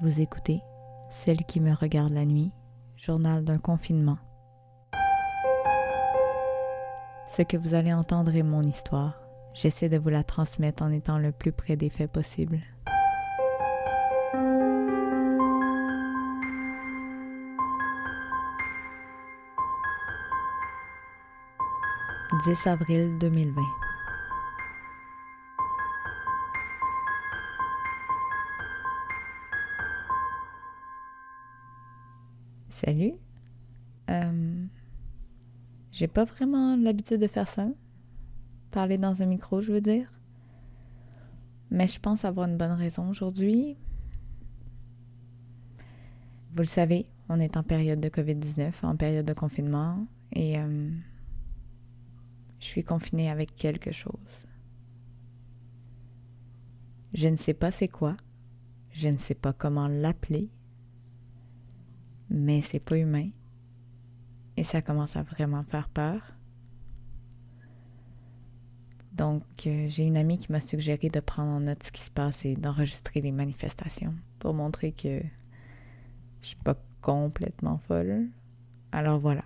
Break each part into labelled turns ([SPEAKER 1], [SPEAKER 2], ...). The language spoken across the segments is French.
[SPEAKER 1] Vous écoutez Celle qui me regarde la nuit, journal d'un confinement. Ce que vous allez entendre est mon histoire. J'essaie de vous la transmettre en étant le plus près des faits possible. « 10 avril 2020. Salut. Euh, j'ai pas vraiment l'habitude de faire ça. Parler dans un micro, je veux dire. Mais je pense avoir une bonne raison aujourd'hui. Vous le savez, on est en période de COVID-19, en période de confinement, et euh, je suis confinée avec quelque chose. Je ne sais pas c'est quoi, je ne sais pas comment l'appeler, mais c'est pas humain. Et ça commence à vraiment faire peur. Donc, euh, j'ai une amie qui m'a suggéré de prendre en note ce qui se passe et d'enregistrer les manifestations pour montrer que je suis pas complètement folle. Alors voilà.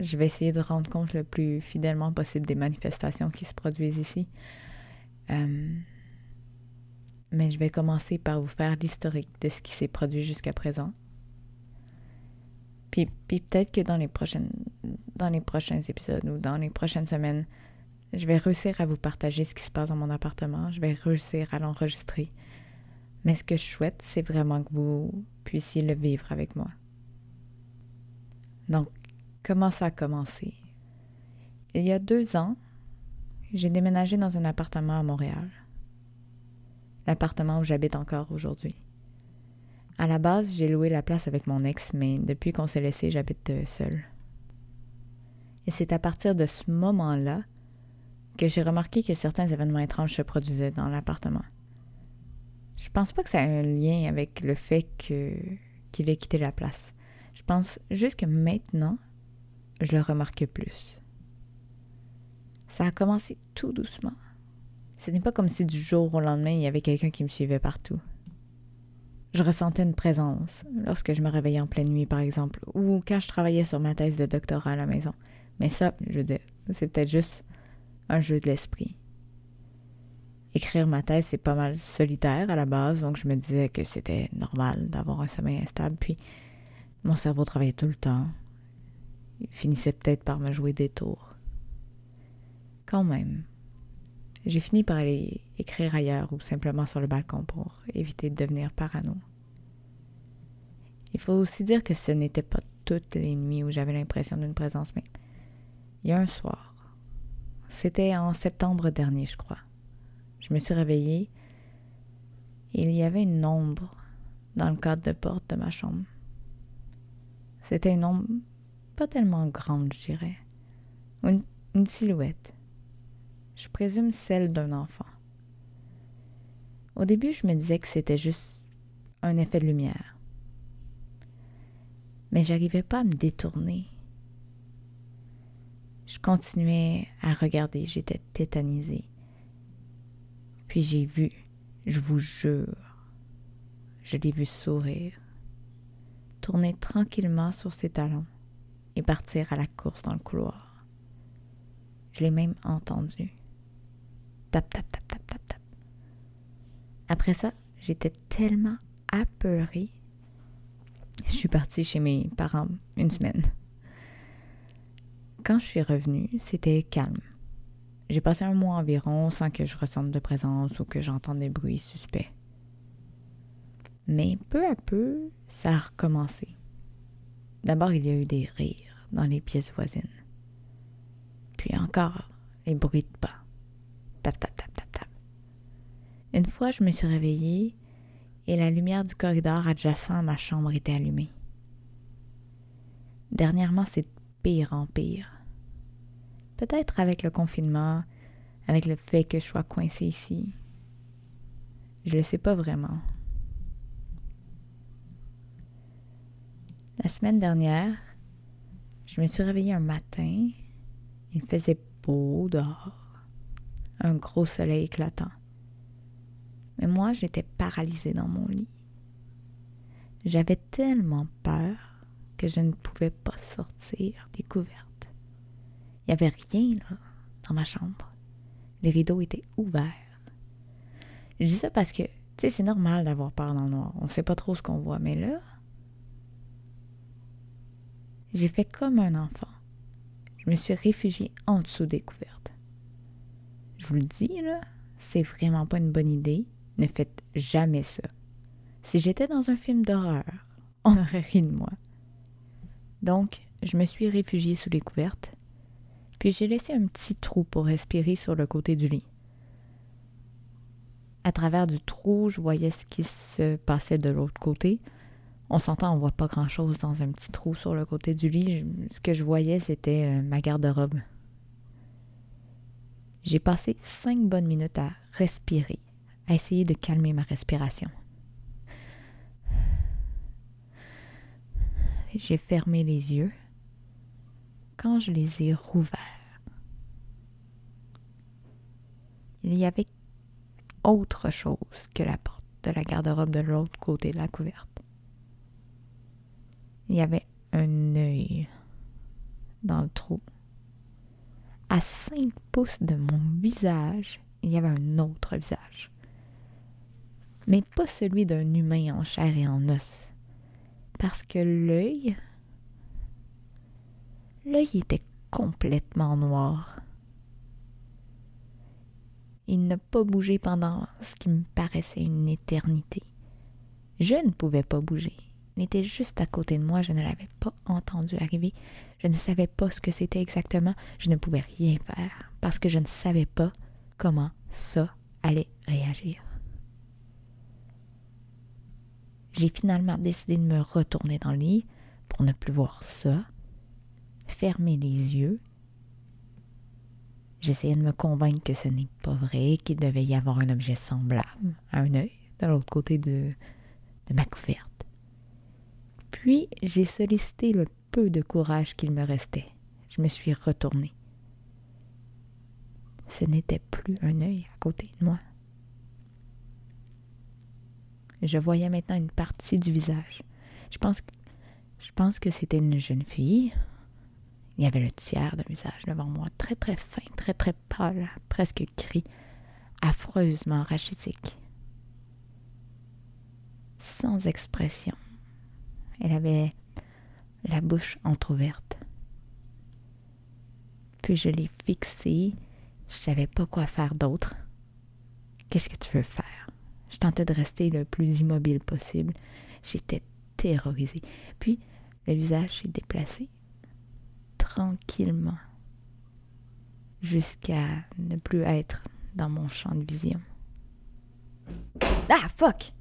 [SPEAKER 1] Je vais essayer de rendre compte le plus fidèlement possible des manifestations qui se produisent ici. Euh, mais je vais commencer par vous faire l'historique de ce qui s'est produit jusqu'à présent puis, peut-être que dans les, prochaines, dans les prochains épisodes ou dans les prochaines semaines, je vais réussir à vous partager ce qui se passe dans mon appartement. Je vais réussir à l'enregistrer. Mais ce que je souhaite, c'est vraiment que vous puissiez le vivre avec moi. Donc, comment ça a commencé? Il y a deux ans, j'ai déménagé dans un appartement à Montréal. L'appartement où j'habite encore aujourd'hui. À la base, j'ai loué la place avec mon ex, mais depuis qu'on s'est laissé, j'habite euh, seule. Et c'est à partir de ce moment-là que j'ai remarqué que certains événements étranges se produisaient dans l'appartement. Je pense pas que ça a un lien avec le fait qu'il ait quitté la place. Je pense juste que maintenant, je le remarque plus. Ça a commencé tout doucement. Ce n'est pas comme si du jour au lendemain, il y avait quelqu'un qui me suivait partout. Je ressentais une présence lorsque je me réveillais en pleine nuit, par exemple, ou quand je travaillais sur ma thèse de doctorat à la maison. Mais ça, je veux dire, c'est peut-être juste un jeu de l'esprit. Écrire ma thèse, c'est pas mal solitaire à la base, donc je me disais que c'était normal d'avoir un sommeil instable, puis mon cerveau travaillait tout le temps. Il finissait peut-être par me jouer des tours. Quand même, j'ai fini par aller écrire ailleurs ou simplement sur le balcon pour éviter de devenir parano. Il faut aussi dire que ce n'était pas toutes les nuits où j'avais l'impression d'une présence, mais il y a un soir. C'était en septembre dernier, je crois. Je me suis réveillée et il y avait une ombre dans le cadre de porte de ma chambre. C'était une ombre pas tellement grande, je dirais. Une, une silhouette. Je présume celle d'un enfant. Au début, je me disais que c'était juste un effet de lumière. Mais j'arrivais pas à me détourner. Je continuais à regarder, j'étais tétanisée. Puis j'ai vu, je vous jure, je l'ai vu sourire, tourner tranquillement sur ses talons et partir à la course dans le couloir. Je l'ai même entendu. Tap, tap, tap, tap, tap, tap. Après ça, j'étais tellement apeurée. Je suis partie chez mes parents une semaine. Quand je suis revenue, c'était calme. J'ai passé un mois environ sans que je ressente de présence ou que j'entende des bruits suspects. Mais peu à peu, ça a recommencé. D'abord, il y a eu des rires dans les pièces voisines. Puis encore, les bruits de pas. Tap, tap, tap, tap, tap. Une fois, je me suis réveillée et la lumière du corridor adjacent à ma chambre était allumée. Dernièrement, c'est pire en pire. Peut-être avec le confinement, avec le fait que je sois coincée ici. Je le sais pas vraiment. La semaine dernière, je me suis réveillée un matin. Il faisait beau dehors. Un gros soleil éclatant. Mais moi, j'étais paralysée dans mon lit. J'avais tellement peur que je ne pouvais pas sortir des couvertes. Il n'y avait rien là, dans ma chambre. Les rideaux étaient ouverts. Je dis ça parce que, tu sais, c'est normal d'avoir peur dans le noir. On ne sait pas trop ce qu'on voit, mais là, j'ai fait comme un enfant. Je me suis réfugiée en dessous des couvertes. Je vous le dis, là, c'est vraiment pas une bonne idée. Ne faites jamais ça. Si j'étais dans un film d'horreur, on aurait ri de moi. Donc, je me suis réfugiée sous les couvertes, puis j'ai laissé un petit trou pour respirer sur le côté du lit. À travers du trou, je voyais ce qui se passait de l'autre côté. On s'entend, on voit pas grand-chose dans un petit trou sur le côté du lit. Ce que je voyais, c'était euh, ma garde-robe. J'ai passé cinq bonnes minutes à respirer, à essayer de calmer ma respiration. J'ai fermé les yeux quand je les ai rouverts. Il y avait autre chose que la porte de la garde-robe de l'autre côté de la couverte. Il y avait un œil dans le trou. À cinq pouces de mon visage, il y avait un autre visage. Mais pas celui d'un humain en chair et en os. Parce que l'œil. L'œil était complètement noir. Il n'a pas bougé pendant ce qui me paraissait une éternité. Je ne pouvais pas bouger. Il était juste à côté de moi, je ne l'avais pas entendu arriver. Je ne savais pas ce que c'était exactement, je ne pouvais rien faire parce que je ne savais pas comment ça allait réagir. J'ai finalement décidé de me retourner dans le lit pour ne plus voir ça, fermer les yeux. J'essayais de me convaincre que ce n'est pas vrai, qu'il devait y avoir un objet semblable un œil de l'autre côté de, de ma couverte. Puis j'ai sollicité le peu de courage qu'il me restait. Je me suis retournée. Ce n'était plus un œil à côté de moi. Je voyais maintenant une partie du visage. Je pense que, c'était une jeune fille. Il y avait le tiers d'un visage devant moi, très très fin, très très pâle, presque gris, affreusement rachitique. Sans expression, elle avait la bouche entr'ouverte. Puis je l'ai fixée. Je savais pas quoi faire d'autre. Qu'est-ce que tu veux faire? Je tentais de rester le plus immobile possible. J'étais terrorisée. Puis le visage s'est déplacé tranquillement jusqu'à ne plus être dans mon champ de vision. Ah, fuck!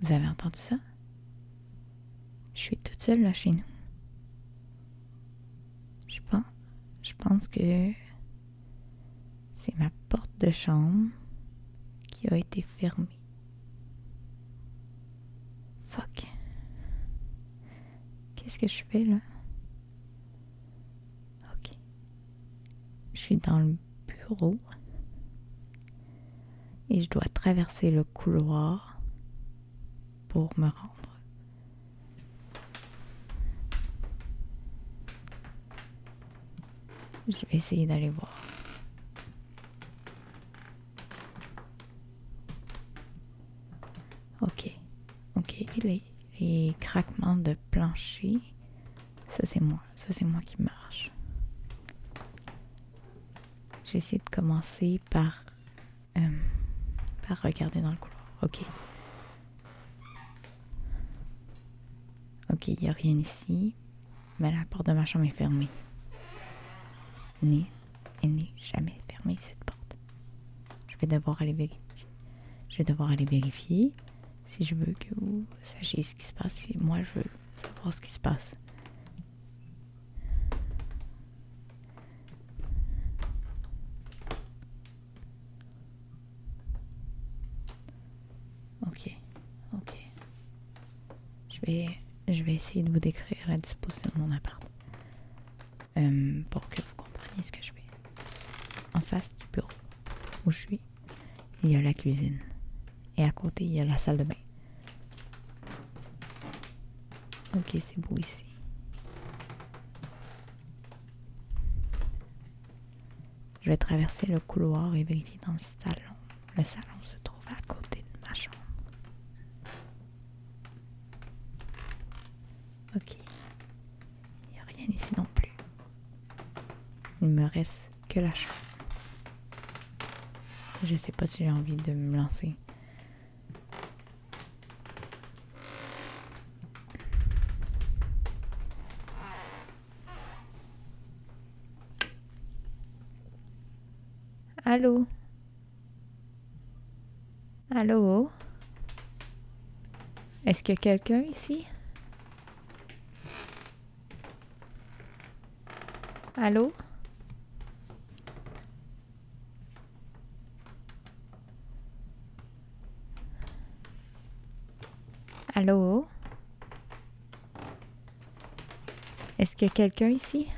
[SPEAKER 1] Vous avez entendu ça? Je suis toute seule là chez nous. Je pense, je pense que c'est ma porte de chambre qui a été fermée. Fuck. Qu'est-ce que je fais là? Ok. Je suis dans le bureau et je dois traverser le couloir pour me rendre. Je vais essayer d'aller voir. Ok. Ok. Les, craquements de plancher. Ça, c'est moi. Ça, c'est moi qui marche. J'ai essayé de commencer par, euh, par regarder dans le couloir. Ok. Ok, il n'y a rien ici, mais la porte de ma chambre est fermée. Ni, elle n'est jamais fermée, cette porte. Je vais devoir aller vérifier. Je vais devoir aller vérifier si je veux que vous sachiez ce qui se passe. Si moi, je veux savoir ce qui se passe. Ok, ok. Je vais je vais essayer de vous décrire la disposition de mon appart euh, pour que vous compreniez ce que je fais. En face du bureau où je suis, il y a la cuisine. Et à côté, il y a la salle de bain. Ok, c'est beau ici. Je vais traverser le couloir et vérifier dans le salon. Le salon se trouve à côté de ma chambre. Ok. Il n'y a rien ici non plus. Il me reste que la chambre. Je sais pas si j'ai envie de me lancer. Allô? Allô? Est-ce qu'il y a quelqu'un ici? Allô? Allô? Est-ce qu'il y a quelqu'un ici?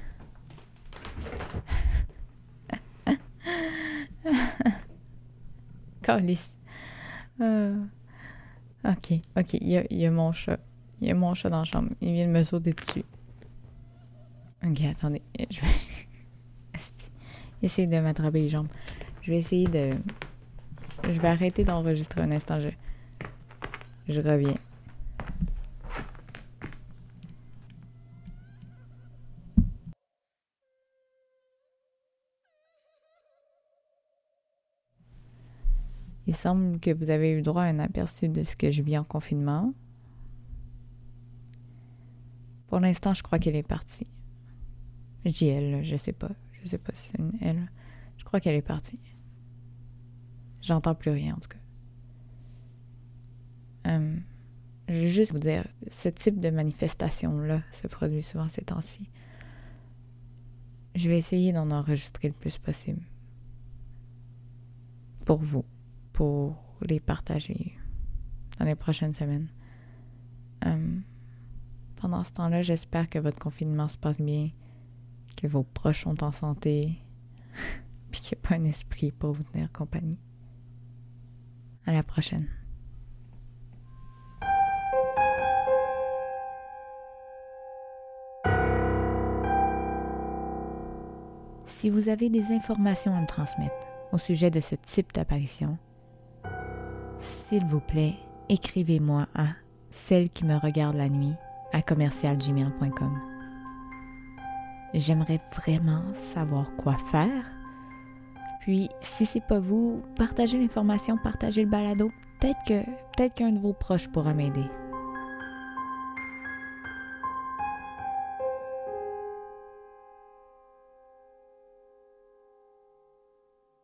[SPEAKER 1] Calice. Euh, ok, ok, il y, a, il y a mon chat. Il y a mon chat dans la chambre. Il vient de me sauter dessus. Ok, attendez. Je vais essayer de m'attraper les jambes. Je vais essayer de. Je vais arrêter d'enregistrer un instant. Je, je reviens. Il semble que vous avez eu droit à un aperçu de ce que je vis en confinement. Pour l'instant, je crois qu'elle est partie. Je dis elle, je sais pas. Je sais pas si c'est une elle. Je crois qu'elle est partie. J'entends plus rien en tout cas. Hum, je veux juste vous dire, ce type de manifestation-là se produit souvent ces temps-ci. Je vais essayer d'en enregistrer le plus possible. Pour vous pour les partager dans les prochaines semaines. Hum, pendant ce temps-là, j'espère que votre confinement se passe bien, que vos proches sont en santé, puis qu'il n'y a pas un esprit pour vous tenir compagnie. À la prochaine. Si vous avez des informations à me transmettre au sujet de ce type d'apparition, s'il vous plaît, écrivez-moi à celle qui me regarde la nuit à commercialgmail.com. J'aimerais vraiment savoir quoi faire. Puis, si c'est pas vous, partagez l'information, partagez le balado. Peut-être peut-être qu'un de vos proches pourra m'aider.